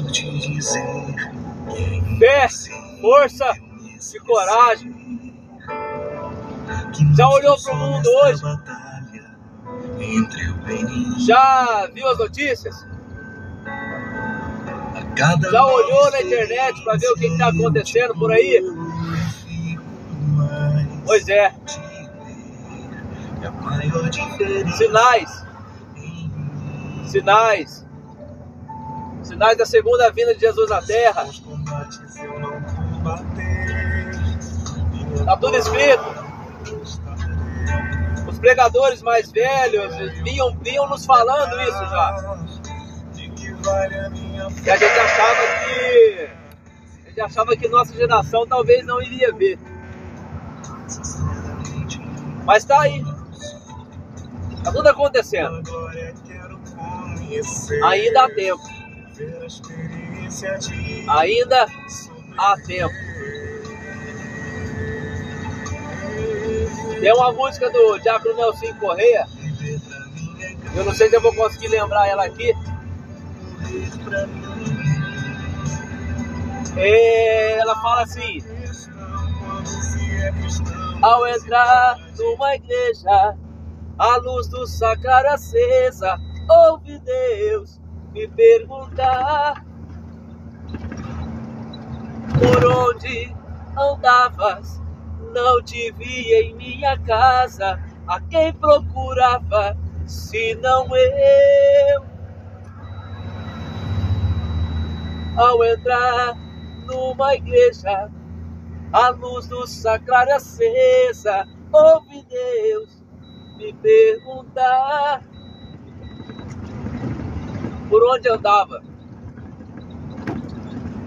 preciso te dizer. Fé, força e coragem. Já olhou pro mundo hoje? Já viu as notícias? Já olhou na internet para ver o que está acontecendo por aí? Pois é. Sinais. Sinais. Sinais da segunda vinda de Jesus na terra. Está tudo escrito. Os pregadores mais velhos vinham, vinham nos falando isso já. E a gente achava que. A gente achava que nossa geração talvez não iria ver. Mas tá aí. Tá tudo acontecendo. Ainda há tempo. Ainda há tempo. Tem uma música do Diácono Nelson Correia. Eu não sei se eu vou conseguir lembrar ela aqui. Ela fala assim: Ao entrar numa igreja, a luz do sacrário acesa, ouve Deus me perguntar por onde andavas. Não te vi em minha casa, a quem procurava, se não eu. Ao entrar numa igreja, a luz do sacrário acesa, ouve Deus me perguntar por onde andava.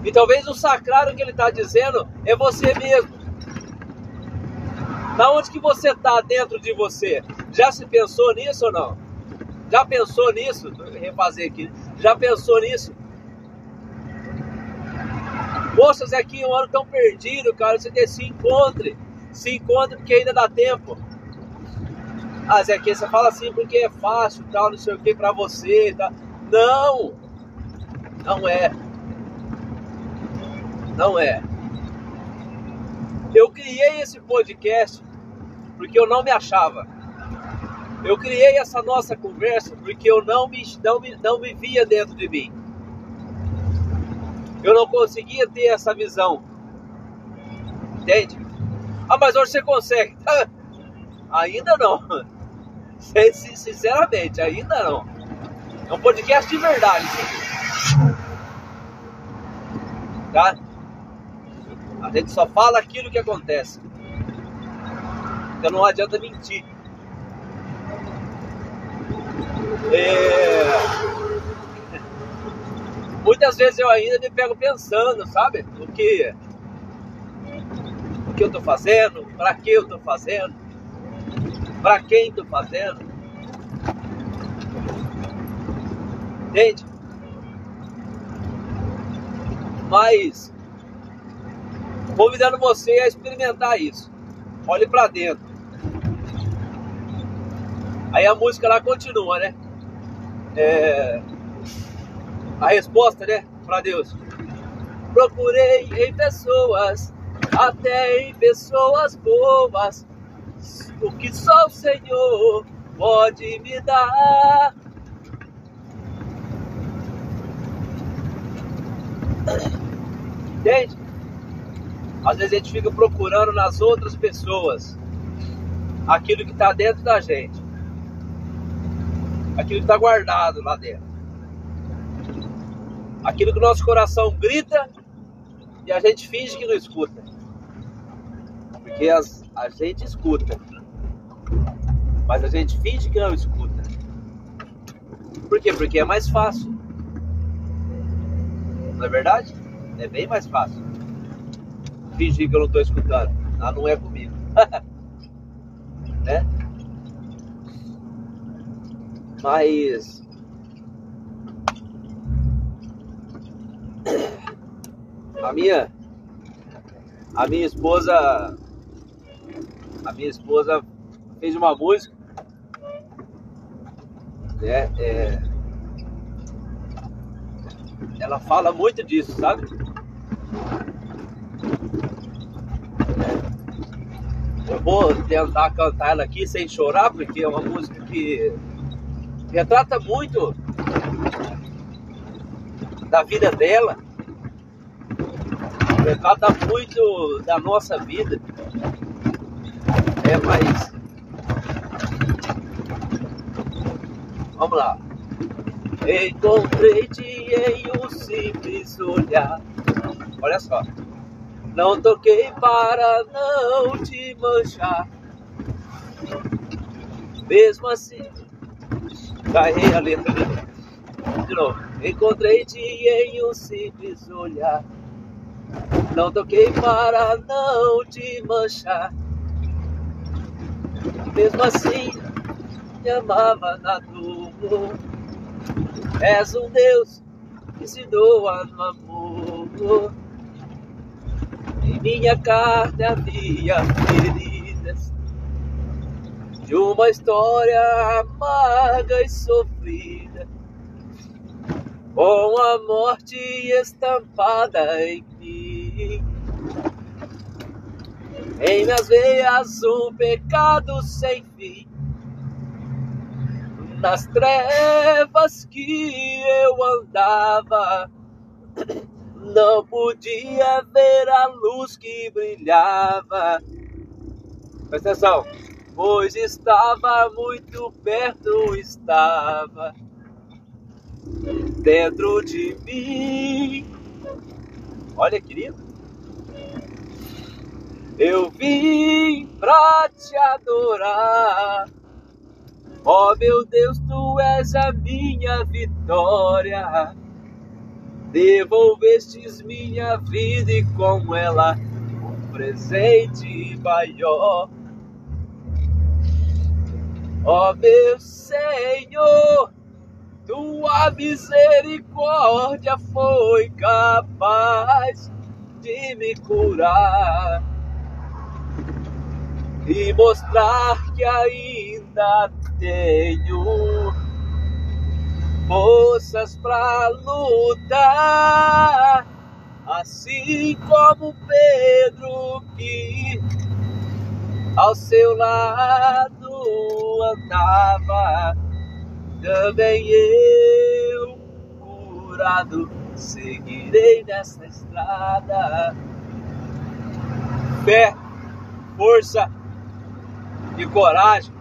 E talvez o sacrário que ele está dizendo é você mesmo. Da onde que você está dentro de você? Já se pensou nisso ou não? Já pensou nisso? Refazer aqui. Já pensou nisso? Poxa, Zequinha, um ano tão perdido, cara. Você se encontre. Se encontre porque ainda dá tempo. Ah, Zequinha, você fala assim porque é fácil, tal, não sei o que pra você. Tá? Não! Não é. Não é. Eu criei esse podcast porque eu não me achava. Eu criei essa nossa conversa porque eu não me, não me, não me via dentro de mim. Eu não conseguia ter essa visão. Entende? Ah, mas hoje você consegue. ainda não. Sinceramente, ainda não. É um podcast de verdade, sim. Tá? A gente só fala aquilo que acontece. Então não adianta mentir. É... Muitas vezes eu ainda me pego pensando, sabe? O que, o que eu tô fazendo, para que eu tô fazendo, para quem tô fazendo. Entende? Mas convidando você a experimentar isso. Olhe para dentro. Aí a música lá continua, né? É, a resposta, né, para Deus. Procurei em pessoas, até em pessoas boas, o que só o Senhor pode me dar. Entende? Às vezes a gente fica procurando nas outras pessoas aquilo que está dentro da gente, aquilo que está guardado lá dentro aquilo que o nosso coração grita e a gente finge que não escuta. Porque as, a gente escuta, mas a gente finge que não escuta. Por quê? Porque é mais fácil. Não é verdade? É bem mais fácil. Fingir que eu não estou escutando. Ah, não é comigo. né? Mas a minha a minha esposa a minha esposa fez uma música né, é, ela fala muito disso, sabe? Eu vou tentar cantar ela aqui sem chorar, porque é uma música que retrata muito da vida dela, retrata muito da nossa vida. É, mas. Vamos lá. Encontrei-te em um simples olhar. Olha só. Não toquei para não te manchar. Mesmo assim, carrei a letra de novo. Encontrei-te em um simples olhar. Não toquei para não te manchar. Mesmo assim, te amava na dor. És um Deus que se doa no amor. Em minha carne havia feridas de uma história amarga e sofrida, com a morte estampada em mim. Em minhas veias um pecado sem fim, nas trevas que eu andava não podia ver a luz que brilhava. Presta atenção, pois estava muito perto, estava dentro de mim. Olha, querido, eu vim pra te adorar. Oh meu Deus, tu és a minha vitória. Devolvestes minha vida e com ela um presente maior. Ó oh, meu Senhor, tua misericórdia foi capaz de me curar e mostrar que ainda tenho forças para lutar, assim como Pedro que ao seu lado andava, também eu curado seguirei nessa estrada. Fé, força e coragem